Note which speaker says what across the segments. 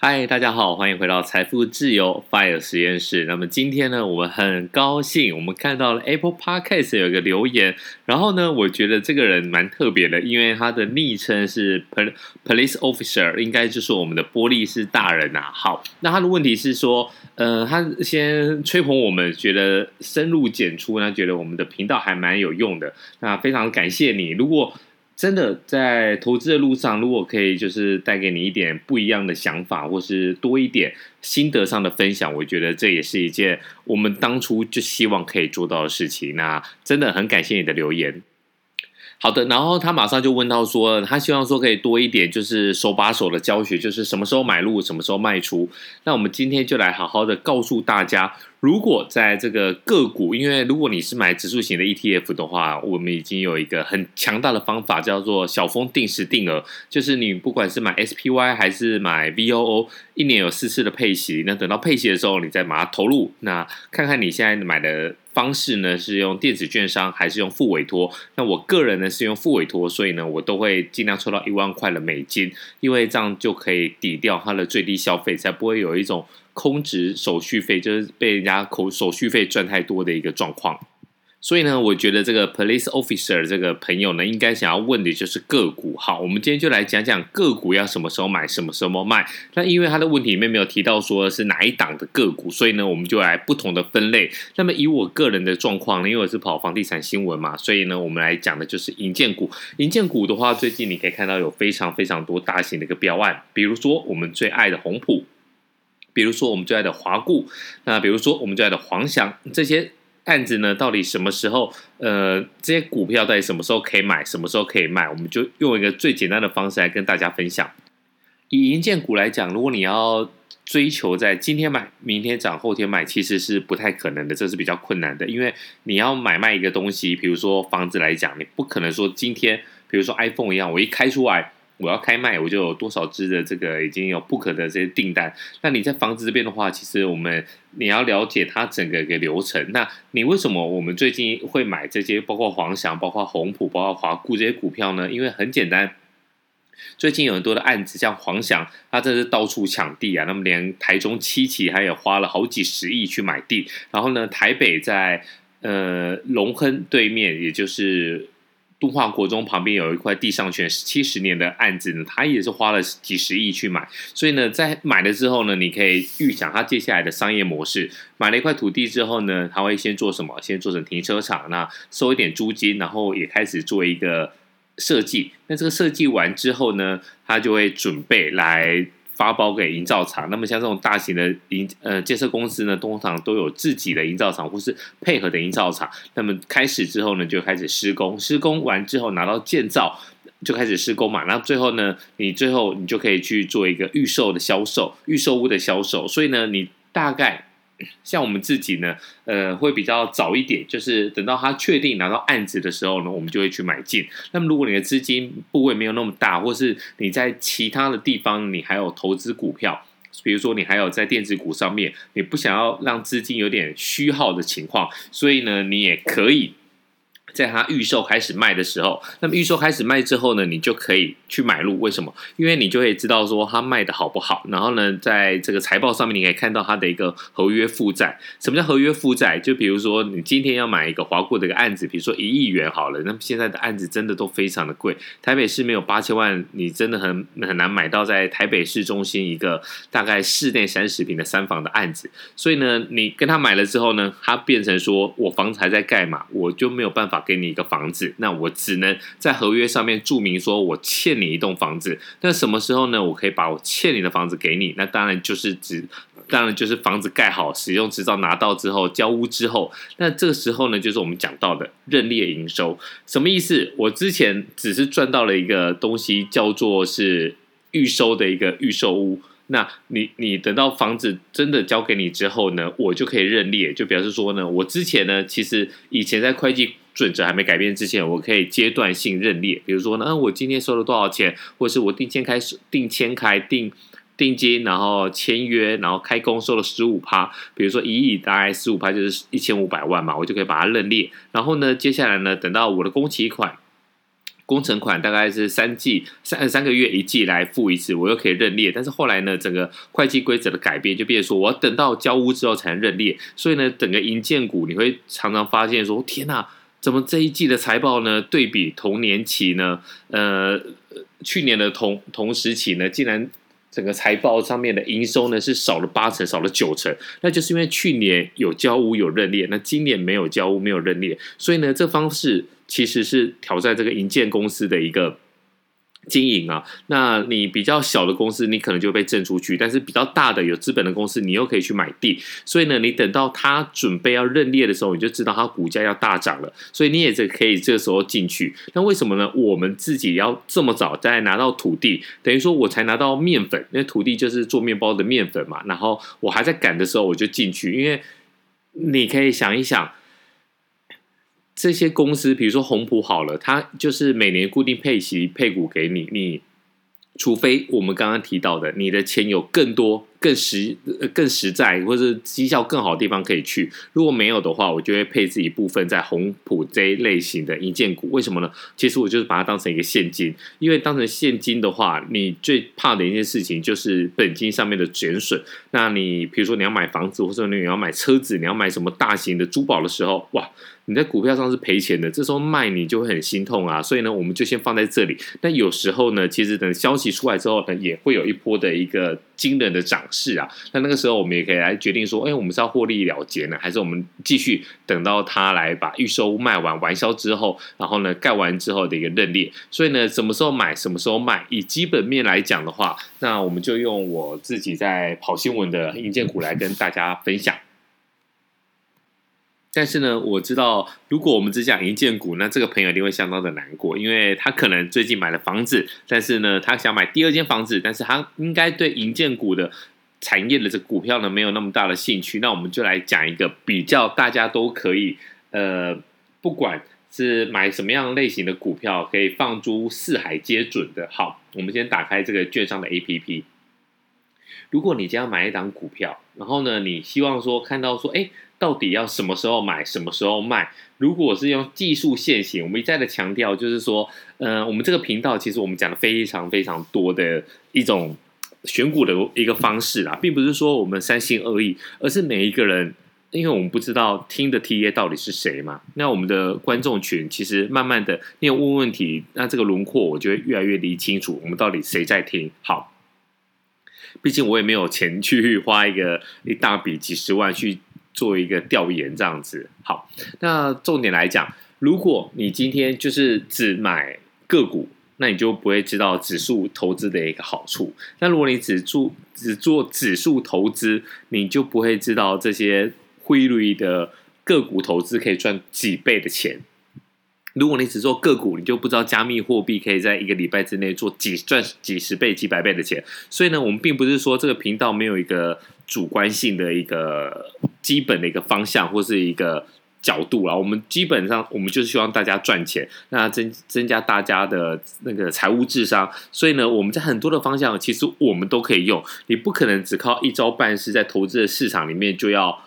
Speaker 1: 嗨，大家好，欢迎回到财富自由 Fire 实验室。那么今天呢，我们很高兴，我们看到了 Apple Podcast 有一个留言，然后呢，我觉得这个人蛮特别的，因为他的昵称是 Police Officer，应该就是我们的玻璃是大人呐、啊。好，那他的问题是说，呃，他先吹捧我们，觉得深入浅出，那觉得我们的频道还蛮有用的，那非常感谢你。如果真的在投资的路上，如果可以就是带给你一点不一样的想法，或是多一点心得上的分享，我觉得这也是一件我们当初就希望可以做到的事情。那真的很感谢你的留言。好的，然后他马上就问到说，他希望说可以多一点，就是手把手的教学，就是什么时候买入，什么时候卖出。那我们今天就来好好的告诉大家，如果在这个个股，因为如果你是买指数型的 ETF 的话，我们已经有一个很强大的方法，叫做小丰定时定额，就是你不管是买 SPY 还是买 VOO，一年有四次的配息，那等到配息的时候，你再把它投入，那看看你现在买的。方式呢是用电子券商还是用付委托？那我个人呢是用付委托，所以呢我都会尽量抽到一万块的美金，因为这样就可以抵掉它的最低消费，才不会有一种空值手续费，就是被人家口手续费赚太多的一个状况。所以呢，我觉得这个 police officer 这个朋友呢，应该想要问的就是个股。好，我们今天就来讲讲个股要什么时候买，什么时候卖。那因为他的问题里面没有提到说是哪一档的个股，所以呢，我们就来不同的分类。那么以我个人的状况呢，因为我是跑房地产新闻嘛，所以呢，我们来讲的就是银建股。银建股的话，最近你可以看到有非常非常多大型的一个标案，比如说我们最爱的宏普，比如说我们最爱的华固，那比如说我们最爱的黄祥这些。案子呢，到底什么时候？呃，这些股票到底什么时候可以买，什么时候可以卖？我们就用一个最简单的方式来跟大家分享。以银建股来讲，如果你要追求在今天买、明天涨、后天卖，其实是不太可能的，这是比较困难的。因为你要买卖一个东西，比如说房子来讲，你不可能说今天，比如说 iPhone 一样，我一开出来。我要开卖，我就有多少只的这个已经有 book 的这些订单。那你在房子这边的话，其实我们你要了解它整个一个流程。那你为什么我们最近会买这些，包括黄翔、包括宏普、包括华固这些股票呢？因为很简单，最近有很多的案子，像黄翔，他这是到处抢地啊。那么连台中七期，还有花了好几十亿去买地。然后呢，台北在呃龙亨对面，也就是。敦化国中旁边有一块地上权七十年的案子呢，他也是花了几十亿去买，所以呢，在买了之后呢，你可以预想他接下来的商业模式。买了一块土地之后呢，他会先做什么？先做成停车场，那收一点租金，然后也开始做一个设计。那这个设计完之后呢，他就会准备来。发包给营造厂，那么像这种大型的营呃建设公司呢，通常都有自己的营造厂或是配合的营造厂。那么开始之后呢，就开始施工，施工完之后拿到建造就开始施工嘛。那最后呢，你最后你就可以去做一个预售的销售，预售屋的销售。所以呢，你大概。像我们自己呢，呃，会比较早一点，就是等到他确定拿到案子的时候呢，我们就会去买进。那么，如果你的资金部位没有那么大，或是你在其他的地方你还有投资股票，比如说你还有在电子股上面，你不想要让资金有点虚耗的情况，所以呢，你也可以。在它预售开始卖的时候，那么预售开始卖之后呢，你就可以去买入。为什么？因为你就会知道说它卖的好不好。然后呢，在这个财报上面，你可以看到它的一个合约负债。什么叫合约负债？就比如说你今天要买一个华固的一个案子，比如说一亿元好了，那么现在的案子真的都非常的贵。台北市没有八千万，你真的很很难买到在台北市中心一个大概室内三十平的三房的案子。所以呢，你跟他买了之后呢，它变成说我房子还在盖嘛，我就没有办法。给你一个房子，那我只能在合约上面注明说，我欠你一栋房子。那什么时候呢？我可以把我欠你的房子给你。那当然就是指，当然就是房子盖好，使用执照拿到之后，交屋之后。那这个时候呢，就是我们讲到的认列营收。什么意思？我之前只是赚到了一个东西，叫做是预收的一个预售屋。那你你等到房子真的交给你之后呢，我就可以认列，就表示说呢，我之前呢，其实以前在会计准则还没改变之前，我可以阶段性认列，比如说呢，嗯，我今天收了多少钱，或是我定签开始定签开定定金，然后签约，然后开工收了十五趴，比如说一亿大概十五趴就是一千五百万嘛，我就可以把它认列。然后呢，接下来呢，等到我的工期款。工程款大概是三季三三个月一季来付一次，我又可以认列。但是后来呢，整个会计规则的改变，就变成说我要等到交屋之后才能认列。所以呢，整个银建股你会常常发现说，天哪，怎么这一季的财报呢？对比同年期呢？呃，去年的同同时期呢，竟然整个财报上面的营收呢是少了八成，少了九成。那就是因为去年有交屋有认列，那今年没有交屋没有认列，所以呢，这方式。其实是挑战这个银建公司的一个经营啊。那你比较小的公司，你可能就被震出去；但是比较大的有资本的公司，你又可以去买地。所以呢，你等到他准备要认列的时候，你就知道他股价要大涨了。所以你也是可以这个时候进去。那为什么呢？我们自己要这么早再拿到土地，等于说我才拿到面粉，那土地就是做面包的面粉嘛。然后我还在赶的时候，我就进去，因为你可以想一想。这些公司，比如说宏普好了，它就是每年固定配息配股给你，你除非我们刚刚提到的，你的钱有更多。更实、呃更实在，或者绩效更好的地方可以去。如果没有的话，我就会配置一部分在宏普这一类型的营建股。为什么呢？其实我就是把它当成一个现金，因为当成现金的话，你最怕的一件事情就是本金上面的减损。那你比如说你要买房子，或者你要买车子，你要买什么大型的珠宝的时候，哇，你在股票上是赔钱的，这时候卖你就会很心痛啊。所以呢，我们就先放在这里。但有时候呢，其实等消息出来之后呢，也会有一波的一个。惊人的涨势啊！那那个时候我们也可以来决定说，哎，我们是要获利了结呢，还是我们继续等到它来把预售卖完完销之后，然后呢盖完之后的一个认列？所以呢，什么时候买，什么时候卖？以基本面来讲的话，那我们就用我自己在跑新闻的硬件股来跟大家分享。但是呢，我知道，如果我们只讲银建股，那这个朋友一定会相当的难过，因为他可能最近买了房子，但是呢，他想买第二间房子，但是他应该对银建股的产业的这股票呢，没有那么大的兴趣。那我们就来讲一个比较大家都可以，呃，不管是买什么样类型的股票，可以放诸四海皆准的。好，我们先打开这个券商的 APP。如果你将要买一档股票，然后呢，你希望说看到说，哎。到底要什么时候买，什么时候卖？如果是用技术线型，我们一再的强调，就是说，嗯、呃，我们这个频道其实我们讲的非常非常多的一种选股的一个方式啦，并不是说我们三心二意，而是每一个人，因为我们不知道听的 TA 到底是谁嘛。那我们的观众群其实慢慢的，你有问问题，那这个轮廓我就会越来越理清楚，我们到底谁在听。好，毕竟我也没有钱去 花一个一大笔几十万去。做一个调研这样子，好，那重点来讲，如果你今天就是只买个股，那你就不会知道指数投资的一个好处。那如果你只做只做指数投资，你就不会知道这些汇率的个股投资可以赚几倍的钱。如果你只做个股，你就不知道加密货币可以在一个礼拜之内做几赚几十倍、几百倍的钱。所以呢，我们并不是说这个频道没有一个主观性的一个基本的一个方向或是一个角度啊。我们基本上我们就是希望大家赚钱，那增增加大家的那个财务智商。所以呢，我们在很多的方向其实我们都可以用。你不可能只靠一招半式在投资的市场里面就要。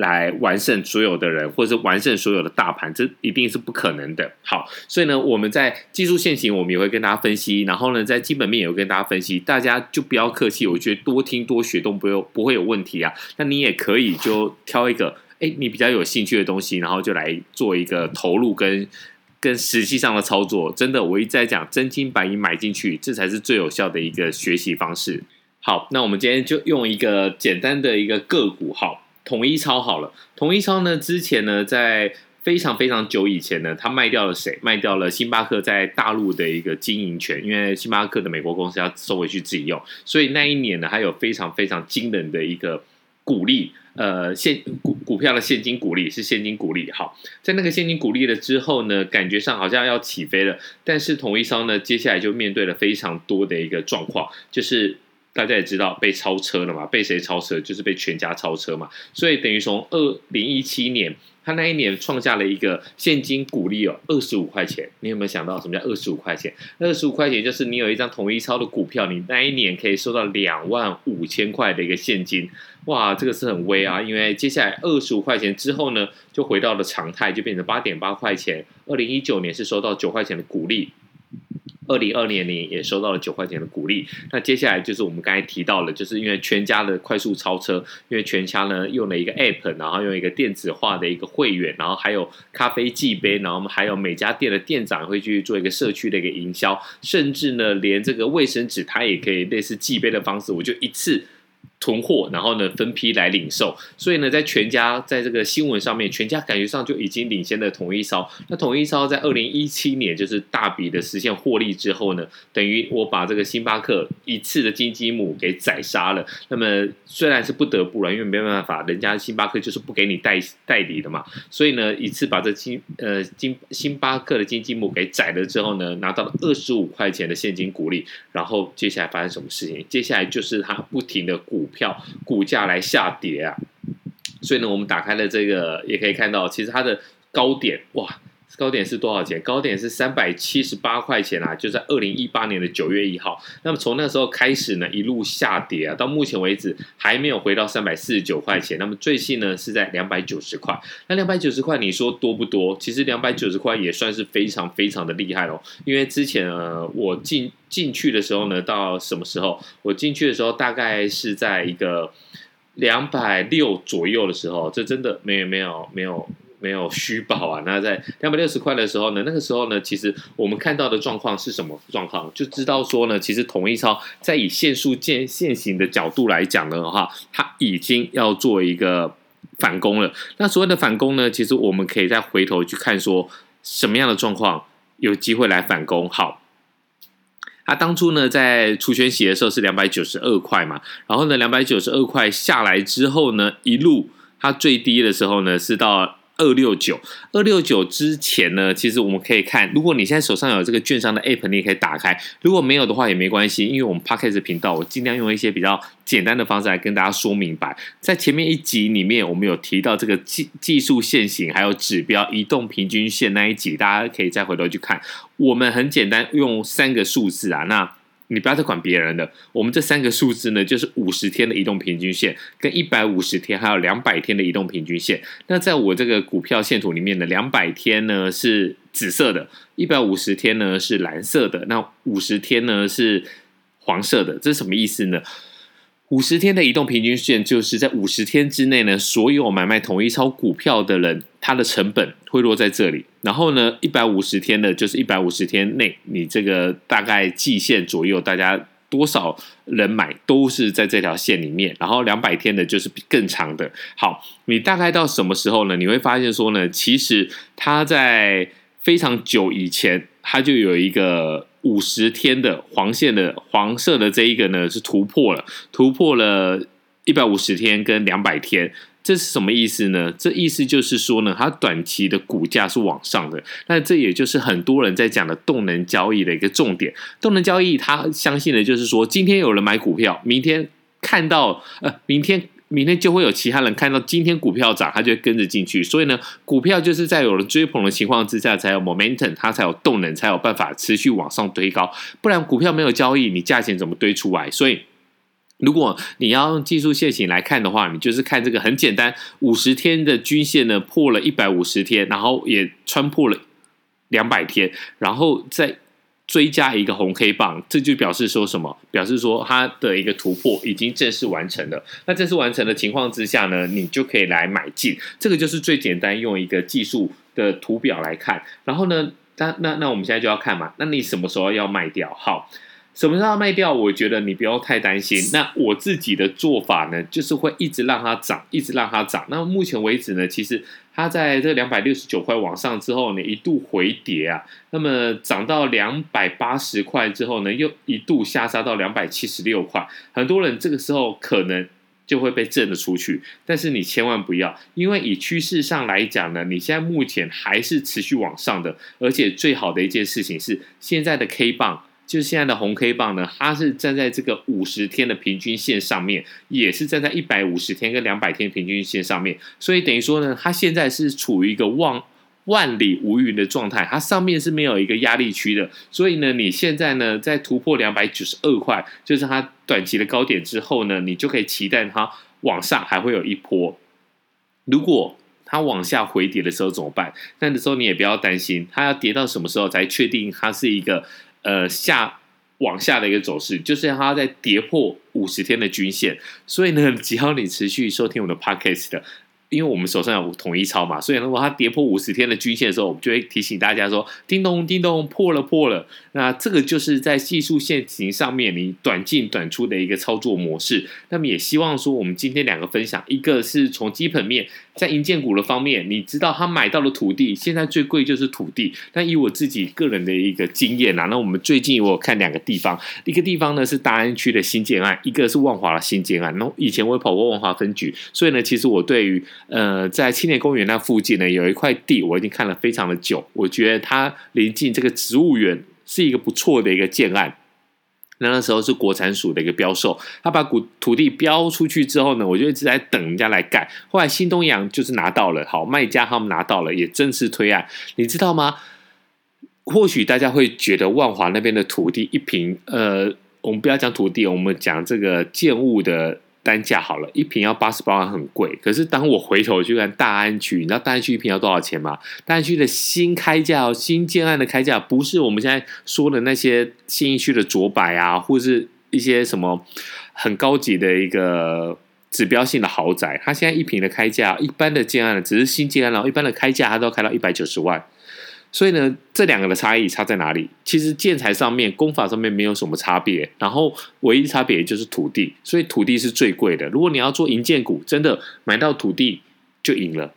Speaker 1: 来完胜所有的人，或者是完胜所有的大盘，这一定是不可能的。好，所以呢，我们在技术线型，我们也会跟大家分析，然后呢，在基本面也会跟大家分析。大家就不要客气，我觉得多听多学都不用不会有问题啊。那你也可以就挑一个，哎，你比较有兴趣的东西，然后就来做一个投入跟跟实际上的操作。真的，我一直在讲真金白银买进去，这才是最有效的一个学习方式。好，那我们今天就用一个简单的一个个股，好。统一超好了，统一超呢，之前呢，在非常非常久以前呢，他卖掉了谁？卖掉了星巴克在大陆的一个经营权，因为星巴克的美国公司要收回去自己用，所以那一年呢，还有非常非常惊人的一个股利，呃，现股股票的现金股利是现金股利。好，在那个现金股利了之后呢，感觉上好像要起飞了，但是统一超呢，接下来就面对了非常多的一个状况，就是。大家也知道被超车了嘛？被谁超车？就是被全家超车嘛。所以等于从二零一七年，他那一年创下了一个现金股利哦，二十五块钱。你有没有想到什么叫二十五块钱？二十五块钱就是你有一张统一超的股票，你那一年可以收到两万五千块的一个现金。哇，这个是很威啊！因为接下来二十五块钱之后呢，就回到了常态，就变成八点八块钱。二零一九年是收到九块钱的股利。二零二零年也收到了九块钱的鼓励。那接下来就是我们刚才提到了，就是因为全家的快速超车，因为全家呢用了一个 App，然后用一个电子化的一个会员，然后还有咖啡计杯，然后我们还有每家店的店长会去做一个社区的一个营销，甚至呢连这个卫生纸它也可以类似计杯的方式，我就一次。囤货，然后呢分批来领售，所以呢，在全家在这个新闻上面，全家感觉上就已经领先了统一超。那统一超在二零一七年就是大笔的实现获利之后呢，等于我把这个星巴克一次的金鸡母给宰杀了。那么虽然是不得不了，因为没办法，人家星巴克就是不给你代代理的嘛，所以呢，一次把这金呃金星巴克的金鸡母给宰了之后呢，拿到了二十五块钱的现金股利。然后接下来发生什么事情？接下来就是他不停的股。票股价来下跌啊，所以呢，我们打开了这个，也可以看到，其实它的高点哇，高点是多少钱？高点是三百七十八块钱啊，就在二零一八年的九月一号。那么从那时候开始呢，一路下跌啊，到目前为止还没有回到三百四十九块钱。那么最新呢是在两百九十块。那两百九十块，你说多不多？其实两百九十块也算是非常非常的厉害哦。因为之前呃，我进。进去的时候呢，到什么时候？我进去的时候大概是在一个两百六左右的时候，这真的没有没有没有没有没有虚报啊。那在两百六十块的时候呢，那个时候呢，其实我们看到的状况是什么状况？就知道说呢，其实统一超在以线束见现行的角度来讲的话，它已经要做一个反攻了。那所谓的反攻呢，其实我们可以再回头去看说什么样的状况有机会来反攻。好。他当初呢，在除权息的时候是两百九十二块嘛，然后呢，两百九十二块下来之后呢，一路它最低的时候呢是到。二六九，二六九之前呢，其实我们可以看，如果你现在手上有这个券商的 app，你也可以打开；如果没有的话也没关系，因为我们 Podcast 频道，我尽量用一些比较简单的方式来跟大家说明白。在前面一集里面，我们有提到这个技技术线型，还有指标移动平均线那一集，大家可以再回头去看。我们很简单用三个数字啊，那。你不要再管别人的。我们这三个数字呢，就是五十天的移动平均线，跟一百五十天，还有两百天的移动平均线。那在我这个股票线图里面呢，两百天呢是紫色的，一百五十天呢是蓝色的，那五十天呢是黄色的。这是什么意思呢？五十天的移动平均线就是在五十天之内呢，所有买卖统一超股票的人，他的成本会落在这里。然后呢，一百五十天的，就是一百五十天内，你这个大概季线左右，大家多少人买都是在这条线里面。然后两百天的，就是更长的。好，你大概到什么时候呢？你会发现说呢，其实它在非常久以前，它就有一个。五十天的黄线的黄色的这一个呢，是突破了，突破了一百五十天跟两百天，这是什么意思呢？这意思就是说呢，它短期的股价是往上的，那这也就是很多人在讲的动能交易的一个重点。动能交易，他相信的就是说，今天有人买股票，明天看到呃，明天。明天就会有其他人看到今天股票涨，他就跟着进去。所以呢，股票就是在有了追捧的情况之下，才有 momentum，它才有动能，才有办法持续往上推高。不然股票没有交易，你价钱怎么堆出来？所以，如果你要用技术线型来看的话，你就是看这个很简单，五十天的均线呢破了一百五十天，然后也穿破了两百天，然后再。追加一个红 K 棒，这就表示说什么？表示说它的一个突破已经正式完成了。那正式完成的情况之下呢，你就可以来买进。这个就是最简单，用一个技术的图表来看。然后呢，那那那我们现在就要看嘛。那你什么时候要卖掉？好。什么时候卖掉？我觉得你不要太担心。那我自己的做法呢，就是会一直让它涨，一直让它涨。那目前为止呢，其实它在这两百六十九块往上之后呢，一度回跌啊。那么涨到两百八十块之后呢，又一度下杀到两百七十六块。很多人这个时候可能就会被震了出去，但是你千万不要，因为以趋势上来讲呢，你现在目前还是持续往上的，而且最好的一件事情是现在的 K 棒。就是现在的红 K 棒呢，它是站在这个五十天的平均线上面，也是站在一百五十天跟两百天平均线上面，所以等于说呢，它现在是处于一个万万里无云的状态，它上面是没有一个压力区的，所以呢，你现在呢在突破两百九十二块，就是它短期的高点之后呢，你就可以期待它往上还会有一波。如果它往下回跌的时候怎么办？那的时候你也不要担心，它要跌到什么时候才确定它是一个。呃下往下的一个走势，就是它在跌破五十天的均线。所以呢，只要你持续收听我的 podcast 的。因为我们手上有统一超嘛，所以如果它跌破五十天的均线的时候，我们就会提醒大家说：“叮咚，叮咚，破了，破了。”那这个就是在技术线型上面你短进短出的一个操作模式。那么也希望说，我们今天两个分享，一个是从基本面，在银建股的方面，你知道他买到的土地现在最贵就是土地。那以我自己个人的一个经验啊，那我们最近我有看两个地方，一个地方呢是大安区的新建案，一个是万华的新建案。那以前我也跑过万华分局，所以呢，其实我对于呃，在青年公园那附近呢，有一块地，我已经看了非常的久。我觉得它临近这个植物园，是一个不错的一个建案。那那时候是国产署的一个标售，他把土土地标出去之后呢，我就一直在等人家来盖。后来新东阳就是拿到了，好，卖家他们拿到了，也正式推案。你知道吗？或许大家会觉得万华那边的土地一平，呃，我们不要讲土地，我们讲这个建物的。单价好了，一瓶要八十八万，很贵。可是当我回头去看大安区，你知道大安区一瓶要多少钱吗？大安区的新开价哦、新建案的开价，不是我们现在说的那些新一区的卓百啊，或是一些什么很高级的一个指标性的豪宅。它现在一瓶的开价，一般的建案只是新建案，然后一般的开价，它都要开到一百九十万。所以呢，这两个的差异差在哪里？其实建材上面、工法上面没有什么差别，然后唯一差别就是土地，所以土地是最贵的。如果你要做营建股，真的买到土地就赢了。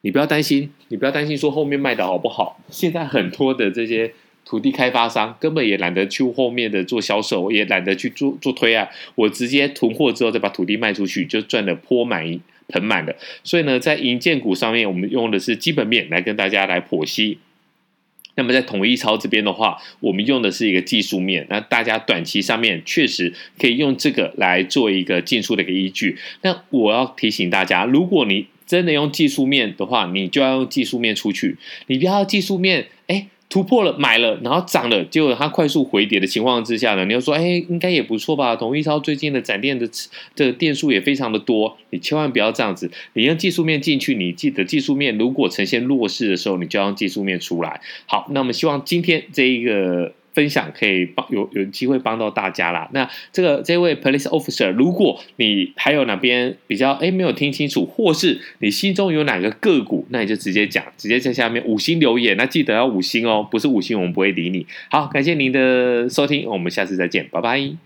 Speaker 1: 你不要担心，你不要担心说后面卖的好不好。现在很多的这些土地开发商根本也懒得去后面的做销售，也懒得去做做推案，我直接囤货之后再把土地卖出去，就赚得钵满盆满的。所以呢，在银建股上面，我们用的是基本面来跟大家来剖析。那么在统一超这边的话，我们用的是一个技术面，那大家短期上面确实可以用这个来做一个进出的一个依据。那我要提醒大家，如果你真的用技术面的话，你就要用技术面出去，你不要技术面，哎。突破了，买了，然后涨了，结果它快速回跌的情况之下呢，你要说，哎，应该也不错吧？统一超最近的展店的这个店数也非常的多，你千万不要这样子。你用技术面进去，你记得技术面如果呈现弱势的时候，你就要技术面出来。好，那我们希望今天这一个。分享可以帮有有机会帮到大家啦。那这个这位 police officer，如果你还有哪边比较哎没有听清楚，或是你心中有哪个个股，那你就直接讲，直接在下面五星留言。那记得要五星哦，不是五星我们不会理你。好，感谢您的收听，我们下次再见，拜拜。